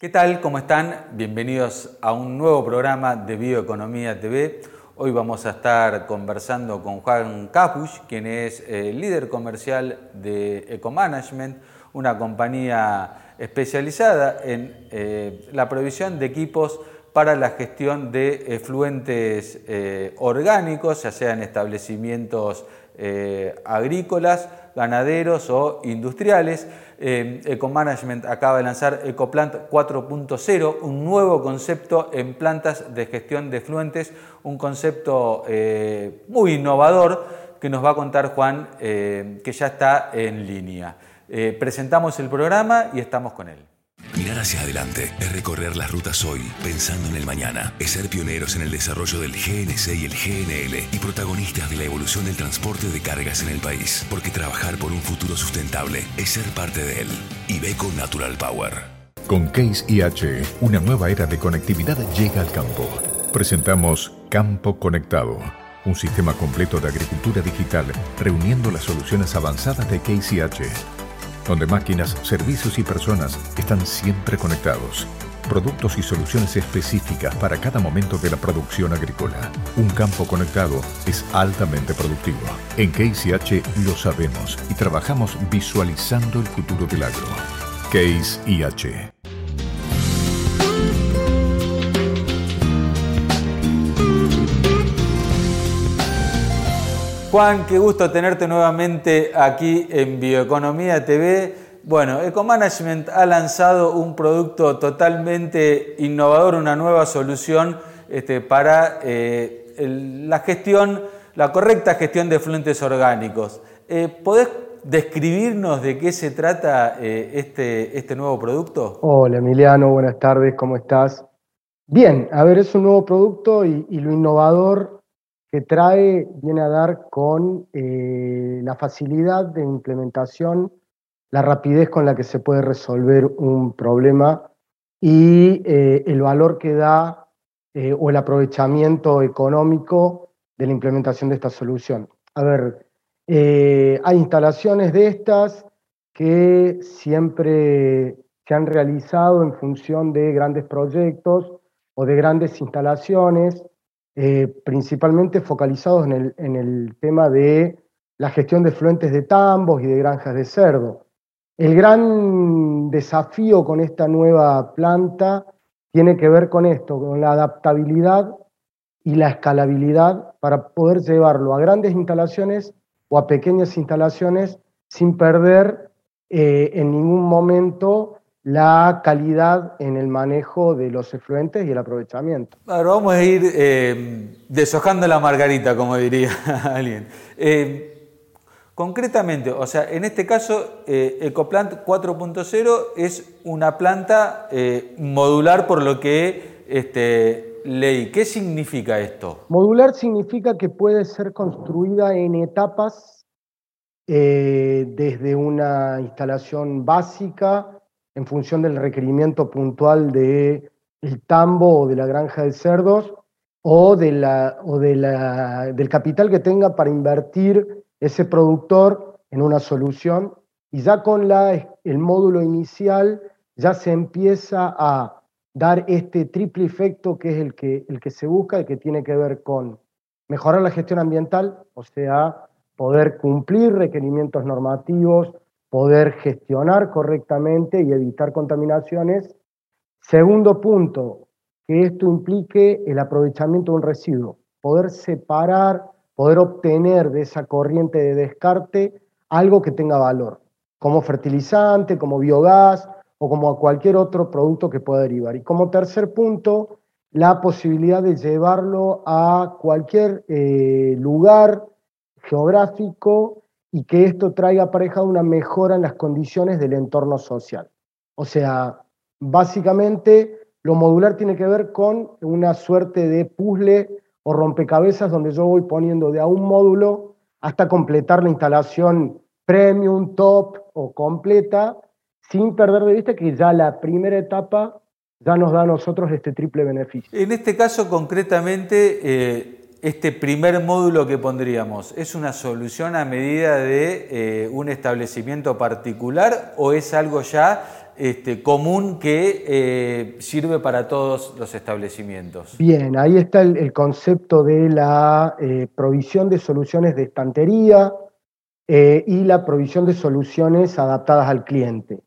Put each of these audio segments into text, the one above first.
¿Qué tal? ¿Cómo están? Bienvenidos a un nuevo programa de Bioeconomía TV. Hoy vamos a estar conversando con Juan Capuch, quien es eh, líder comercial de Ecomanagement, una compañía especializada en eh, la provisión de equipos para la gestión de efluentes eh, orgánicos, ya sean establecimientos agrícolas, ganaderos o industriales. Eh, Ecomanagement acaba de lanzar Ecoplant 4.0, un nuevo concepto en plantas de gestión de fluentes, un concepto eh, muy innovador que nos va a contar Juan, eh, que ya está en línea. presentamos el programa y estamos con él. Mirar hacia adelante es recorrer las rutas hoy pensando en el mañana. Es ser pioneros en el desarrollo del GNC y el GNL y protagonistas de la evolución del transporte de cargas en el país. Porque trabajar por un futuro sustentable es ser parte de él. Ibeco Natural Power. Con Case IH, una nueva era de conectividad llega al campo. Presentamos Campo Conectado, un sistema completo de agricultura digital reuniendo las soluciones avanzadas de IH donde máquinas, servicios y personas están siempre conectados. Productos y soluciones específicas para cada momento de la producción agrícola. Un campo conectado es altamente productivo. En Case lo sabemos y trabajamos visualizando el futuro del agro. Case Juan, qué gusto tenerte nuevamente aquí en Bioeconomía TV. Bueno, Ecomanagement ha lanzado un producto totalmente innovador, una nueva solución este, para eh, la gestión, la correcta gestión de fluentes orgánicos. Eh, ¿Podés describirnos de qué se trata eh, este, este nuevo producto? Hola Emiliano, buenas tardes, ¿cómo estás? Bien, a ver, es un nuevo producto y lo innovador que trae viene a dar con eh, la facilidad de implementación, la rapidez con la que se puede resolver un problema y eh, el valor que da eh, o el aprovechamiento económico de la implementación de esta solución. A ver, hay instalaciones de estas que siempre se han realizado en función de grandes proyectos o de grandes instalaciones eh, principalmente focalizados en el, tema de la gestión de fluentes de tambos y de granjas de cerdo. El gran desafío con esta nueva planta tiene que ver con esto, con la adaptabilidad y la escalabilidad para poder llevarlo a grandes instalaciones o a pequeñas instalaciones sin perder eh, en ningún momento la calidad en el manejo de los efluentes y el aprovechamiento. Ahora vamos a ir eh, deshojando la margarita, como diría alguien. Eh, concretamente, o sea, en este caso, eh, Ecoplant 4.0 es una planta modular por lo que este, leí. ¿Qué significa esto? Modular significa que puede ser construida en etapas desde una instalación básica, en función del requerimiento puntual del el tambo o de la granja de cerdos o, de la, o de la, del capital que tenga para invertir ese productor en una solución. Y ya con la, el módulo inicial ya se empieza a dar este triple efecto que es el que, el que se busca, el que tiene que ver con mejorar la gestión ambiental, o sea, poder cumplir requerimientos normativos, poder gestionar correctamente y evitar contaminaciones. Segundo punto, que esto implique el aprovechamiento de un residuo, poder separar, poder obtener de esa corriente de descarte algo que tenga valor, como fertilizante, como biogás o como cualquier otro producto que pueda derivar. Y como tercer punto, la posibilidad de llevarlo a cualquier eh, lugar geográfico y que esto traiga aparejado una mejora en las condiciones del entorno social. O sea, básicamente lo modular tiene que ver con una suerte de puzzle o rompecabezas donde yo voy poniendo de a un módulo hasta completar la instalación premium, top o completa, sin perder de vista que ya la primera etapa ya nos da a nosotros este triple beneficio. En este caso concretamente, eh, este primer módulo que pondríamos, ¿es una solución a medida de eh, un establecimiento particular o es algo ya este, común que eh, sirve para todos los establecimientos. Bien, ahí está el, concepto de la eh, provisión de soluciones de estantería y la provisión de soluciones adaptadas al cliente.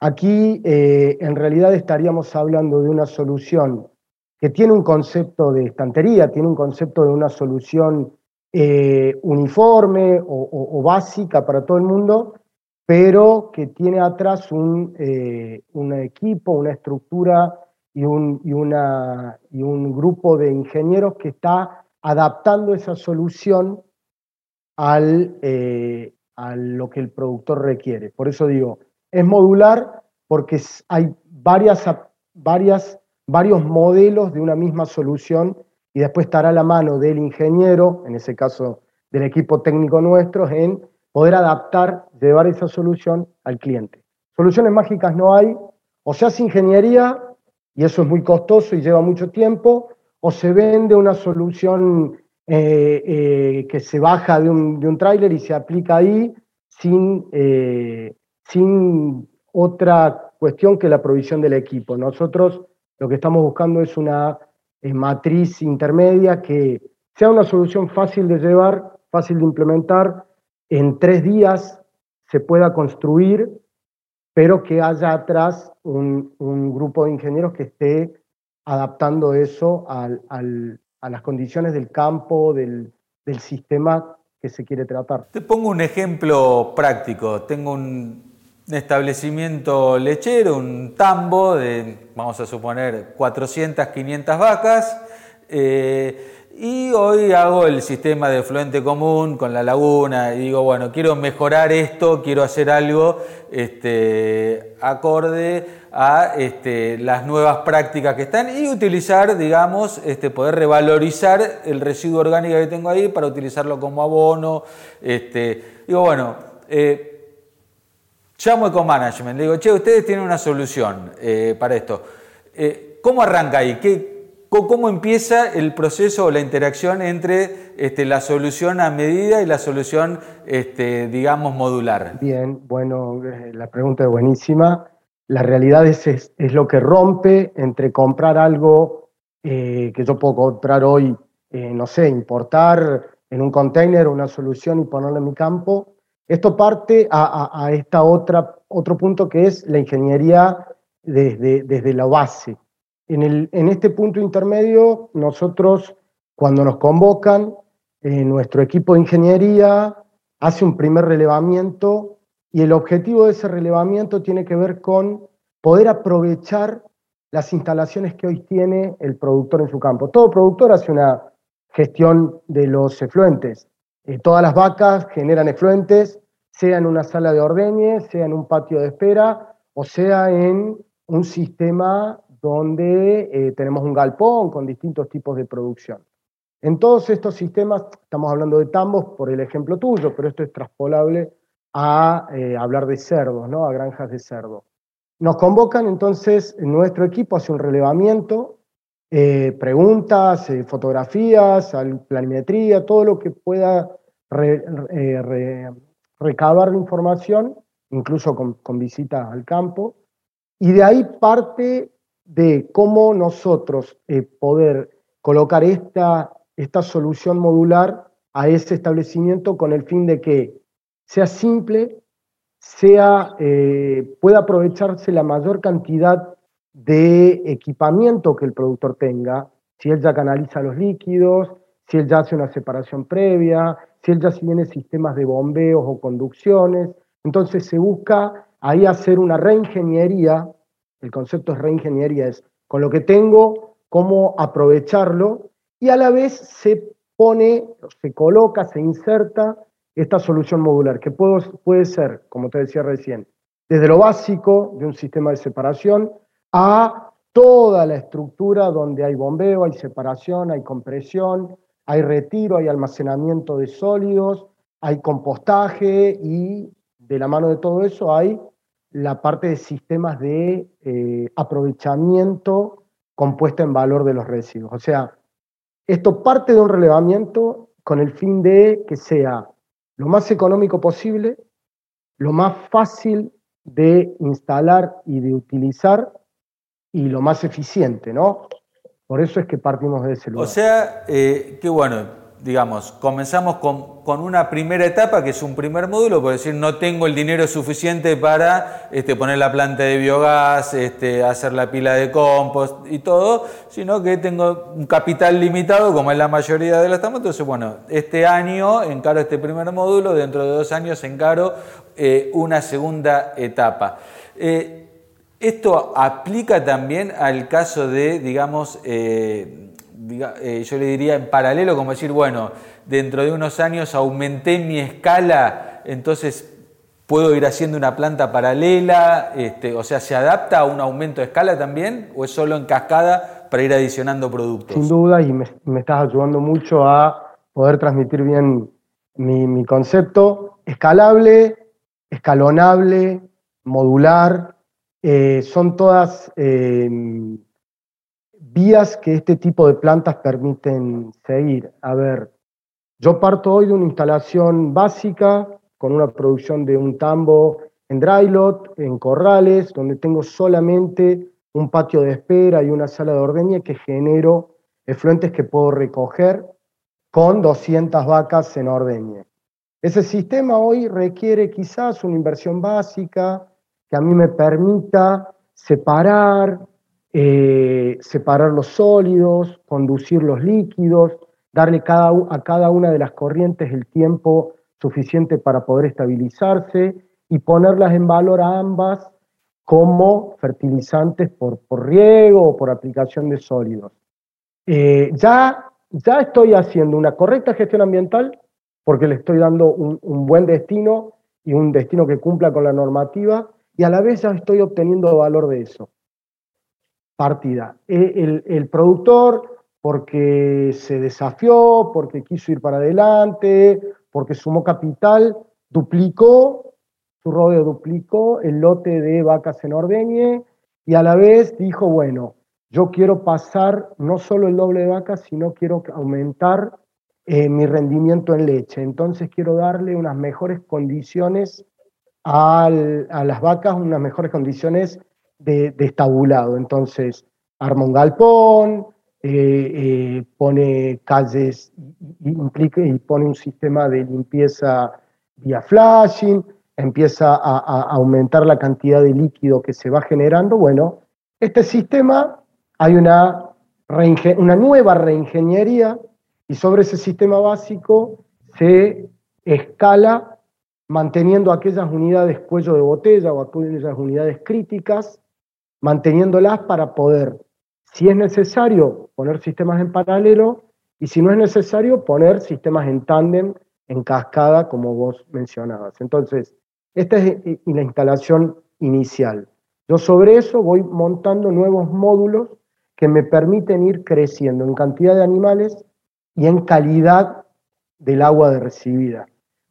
Aquí en realidad estaríamos hablando de una solución que tiene un concepto de estantería, tiene un concepto de una solución uniforme o básica para todo el mundo, pero que tiene atrás un, eh, equipo, una estructura y un grupo de ingenieros que está adaptando esa solución al, eh, a lo que el productor requiere. Por eso digo, es modular porque hay varias, varias, varios modelos de una misma solución y después estará a la mano del ingeniero, en ese caso del equipo técnico nuestro, en poder adaptar, llevar esa solución al cliente. Soluciones mágicas no hay, o se hace ingeniería, y eso es muy costoso y lleva mucho tiempo, o se vende una solución eh, eh, que se baja de un, tráiler y se aplica ahí sin, eh, sin otra cuestión que la provisión del equipo. Nosotros lo que estamos buscando es una matriz intermedia que sea una solución fácil de llevar, fácil de implementar, en tres días se pueda construir, pero que haya atrás un, grupo de ingenieros que esté adaptando eso a las condiciones del campo, del, sistema que se quiere tratar. Te pongo un ejemplo práctico. Tengo un establecimiento lechero, un tambo de, vamos a suponer, 400, 500 vacas. Eh, y hoy hago el sistema de fluente común con la laguna y digo, bueno, quiero mejorar esto, quiero hacer algo este, acorde a este, las nuevas prácticas que están y utilizar, digamos, este, poder revalorizar el residuo orgánico que tengo ahí para utilizarlo como abono. Digo, bueno, eh, llamo Ecomanagement, le digo, che, ustedes tienen una solución eh, para esto. Eh, ¿Cómo arranca ahí? ¿Qué, ¿Cómo empieza el proceso o la interacción entre este, la solución a medida y la solución, este, digamos, modular? Bien, bueno, eh, la pregunta es buenísima. La realidad es, es, lo que rompe entre comprar algo que yo puedo comprar hoy, no sé, importar en un container una solución y ponerla en mi campo. Esto parte a, a, esta otra, otro punto que es la ingeniería desde, desde la base. En, este punto intermedio, nosotros, cuando nos convocan, eh, nuestro equipo de ingeniería hace un primer relevamiento y el objetivo de ese relevamiento tiene que ver con poder aprovechar las instalaciones que hoy tiene el productor en su campo. Todo productor hace una gestión de los efluentes. Eh, todas las vacas generan efluentes, sea en una sala de ordeñe, sea en un patio de espera o sea en un sistema donde eh, tenemos un galpón con distintos tipos de producción. En todos estos sistemas, estamos hablando de tambos por el ejemplo tuyo, pero esto es traspolable a eh, hablar de cerdos, ¿no? a granjas de cerdo. Nos convocan entonces, nuestro equipo hace un relevamiento, eh, preguntas, fotografías, planimetría, todo lo que pueda recabar de información, incluso con, con visita al campo, y de ahí parte de cómo nosotros eh, poder colocar esta, esta solución modular a ese establecimiento con el fin de que sea simple, sea, eh, pueda aprovecharse la mayor cantidad de equipamiento que el productor tenga, si él ya canaliza los líquidos, si él ya hace una separación previa, si él ya tiene sistemas de bombeos o conducciones. Entonces se busca ahí hacer una reingeniería el concepto es reingeniería, es con lo que tengo, cómo aprovecharlo y a la vez se pone, se coloca, se inserta esta solución modular, que puede, puede ser, como te decía recién, desde lo básico de un sistema de separación a toda la estructura donde hay bombeo, hay separación, hay compresión, hay retiro, hay almacenamiento de sólidos, hay compostaje y de la mano de todo eso hay la parte de sistemas de eh, aprovechamiento compuesta en valor de los residuos. O sea, esto parte de un relevamiento con el fin de que sea lo más económico posible, lo más fácil de instalar y de utilizar y lo más eficiente, ¿no? Por eso es que partimos de ese lugar. O sea, eh, qué bueno, digamos, comenzamos con, una primera etapa, que es un primer módulo, por decir, no tengo el dinero suficiente para este, poner la planta de biogás, este, hacer la pila de compost y todo, sino que tengo un capital limitado, como es la mayoría de las estamos. Entonces, bueno, este año encaro este primer módulo, dentro de dos años encaro eh, una segunda etapa. Eh, esto aplica también al caso de, digamos, eh, eh, yo le diría en paralelo, como decir, bueno, dentro de unos años aumenté mi escala, entonces puedo ir haciendo una planta paralela, este, o sea, ¿se adapta a un aumento de escala también o es solo en cascada para ir adicionando productos? Sin duda, y me, estás ayudando mucho a poder transmitir bien mi, concepto. Escalable, escalonable, modular, eh, son todas eh, vías que este tipo de plantas permiten seguir. A ver, yo parto hoy de una instalación básica con una producción de un tambo en drylot, en corrales, donde tengo solamente un patio de espera y una sala de ordeña que genero efluentes que puedo recoger con 200 vacas en ordeñe. Ese sistema hoy requiere quizás una inversión básica que a mí me permita separar, eh, separar los sólidos, conducir los líquidos, darle a cada una de las corrientes el tiempo suficiente para poder estabilizarse y ponerlas en valor a ambas como fertilizantes por, riego o por aplicación de sólidos. Eh, ya, ya estoy haciendo una correcta gestión ambiental porque le estoy dando un buen destino y un destino que cumpla con la normativa y a la vez ya estoy obteniendo valor de eso partida. E, el, productor, porque se desafió, porque quiso ir para adelante, porque sumó capital, duplicó, su rodeo duplicó el lote de vacas en ordeñe y a la vez dijo, bueno, yo quiero pasar no solo el doble de vacas, sino quiero aumentar eh, mi rendimiento en leche. Entonces quiero darle unas mejores condiciones a las vacas, unas mejores condiciones de, estabulado. Entonces, arma un galpón, eh, eh, pone calles y, pone un sistema de limpieza vía flashing, empieza a, aumentar la cantidad de líquido que se va generando. Bueno, este sistema hay una, una nueva reingeniería y sobre ese sistema básico se escala manteniendo aquellas unidades cuello de botella o aquellas unidades críticas manteniéndolas para poder, si es necesario, poner sistemas en paralelo y si no es necesario, poner sistemas en tándem, en cascada, como vos mencionabas. Entonces, esta es la instalación inicial. Yo sobre eso voy montando nuevos módulos que me permiten ir creciendo en cantidad de animales y en calidad del agua de recibida.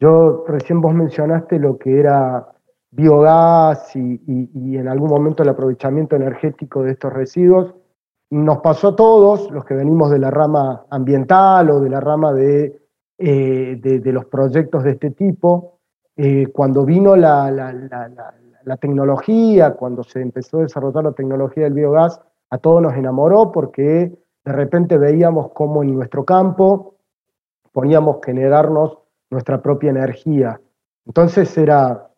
Yo recién vos mencionaste lo que era biogás y, en algún momento el aprovechamiento energético de estos residuos. Nos pasó a todos, los que venimos de la rama ambiental o de la rama de, eh, los proyectos de este tipo, eh, cuando vino la, la, tecnología, cuando se empezó a desarrollar la tecnología del biogás, a todos nos enamoró porque de repente veíamos cómo en nuestro campo poníamos generarnos nuestra propia energía. Entonces era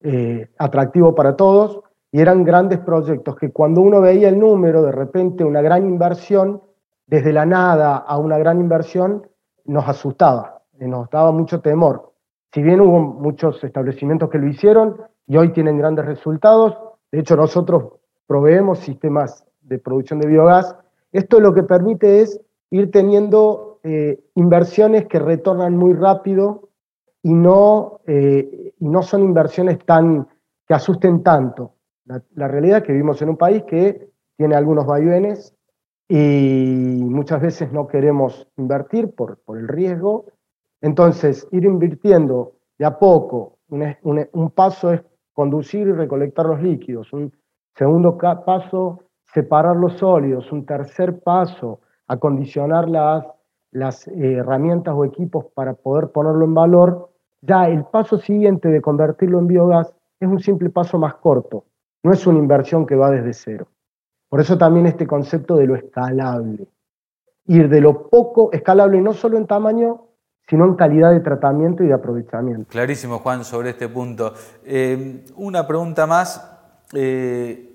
eh, atractivo para todos y eran grandes proyectos que cuando uno veía el número, de repente una gran inversión, desde la nada a una gran inversión, nos asustaba, eh, nos daba mucho temor. Si bien hubo muchos establecimientos que lo hicieron y hoy tienen grandes resultados, de hecho nosotros proveemos sistemas de producción de biogás, esto lo que permite es ir teniendo eh, inversiones que retornan muy rápido y no, eh, no son inversiones tan, que asusten tanto. La, realidad es que vivimos en un país que tiene algunos vaivenes y muchas veces no queremos invertir por, por el riesgo. Entonces, ir invirtiendo de a poco, un, un, paso es conducir y recolectar los líquidos, un segundo paso, separar los sólidos, un tercer paso, acondicionar las, las eh, herramientas o equipos para poder ponerlo en valor ya el paso siguiente de convertirlo en biogás es un simple paso más corto, no es una inversión que va desde cero. Por eso también este concepto de lo escalable. Ir de lo poco escalable no solo en tamaño, sino en calidad de tratamiento y de aprovechamiento. Clarísimo, Juan, sobre este punto. Eh, una pregunta más. Eh,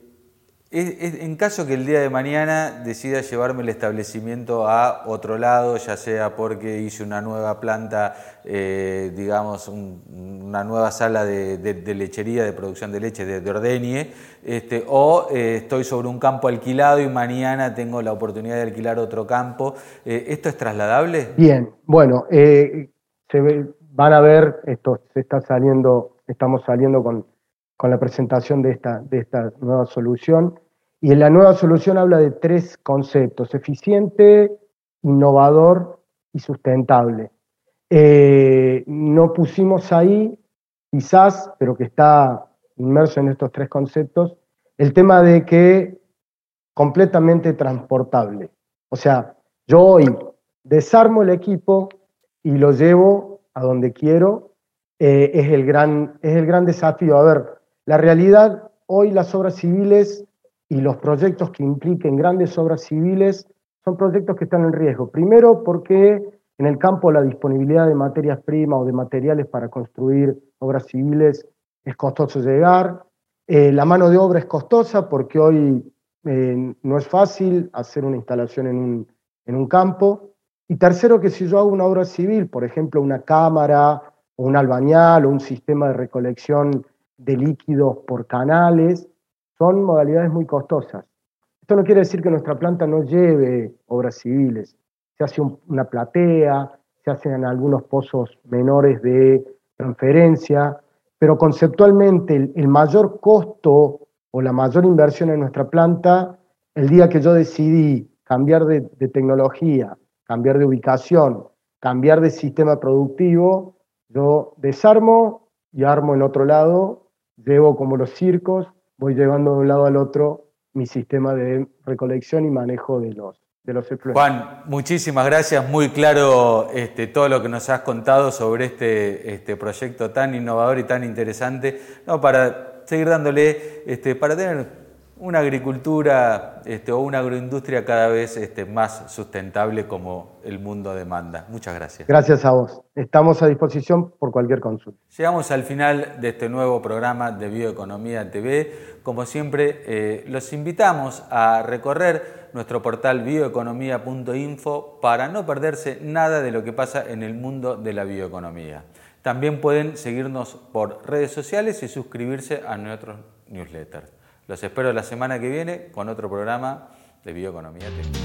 en caso que el día de mañana decida llevarme el establecimiento a otro lado, ya sea porque hice una nueva planta, eh, digamos, una nueva sala de, lechería, de producción de leche, de, ordeñe, este, o eh, estoy sobre un campo alquilado y mañana tengo la oportunidad de alquilar otro campo, eh, ¿esto es trasladable? Bien, bueno, se van a ver, esto se está saliendo, estamos saliendo con con la presentación de esta, de esta nueva solución. Y en la nueva solución habla de tres conceptos, eficiente, innovador y sustentable. Eh, no pusimos ahí, quizás, pero que está inmerso en estos tres conceptos, el tema de que completamente transportable. O sea, yo hoy desarmo el equipo y lo llevo a donde quiero. Eh, es, el gran, es el gran desafío. A ver, la realidad, hoy las obras civiles y los proyectos que impliquen grandes obras civiles son proyectos que están en riesgo. Primero porque en el campo la disponibilidad de materias primas o de materiales para construir obras civiles es costoso llegar. Eh, la mano de obra es costosa porque hoy eh, no es fácil hacer una instalación en un, en un campo. Y tercero, que si yo hago una obra civil, por ejemplo, una cámara o un albañal o un sistema de recolección de líquidos por canales, son modalidades muy costosas. Esto no quiere decir que nuestra planta no lleve obras civiles. Se hace una platea, se hacen algunos pozos menores de transferencia, pero conceptualmente el, mayor costo o la mayor inversión en nuestra planta, el día que yo decidí cambiar de tecnología, cambiar de ubicación, cambiar de sistema productivo, yo desarmo y armo en otro lado llevo como los circos, voy llevando de un lado al otro mi sistema de recolección y manejo de los, de los Juan, muchísimas gracias, muy claro este, todo lo que nos has contado sobre este, este proyecto tan innovador y tan interesante, no, para seguir dándole, este, para tener una agricultura este, o una agroindustria cada vez este, más sustentable como el mundo demanda. Muchas gracias. Gracias a vos. Estamos a disposición por cualquier consulta. Llegamos al final de este nuevo programa de Bioeconomía TV. Como siempre, eh, los invitamos a recorrer nuestro portal bioeconomía.info para no perderse nada de lo que pasa en el mundo de la bioeconomía. También pueden seguirnos por redes sociales y suscribirse a nuestros newsletters. Los espero la semana que viene con otro programa de Bioeconomía Técnica.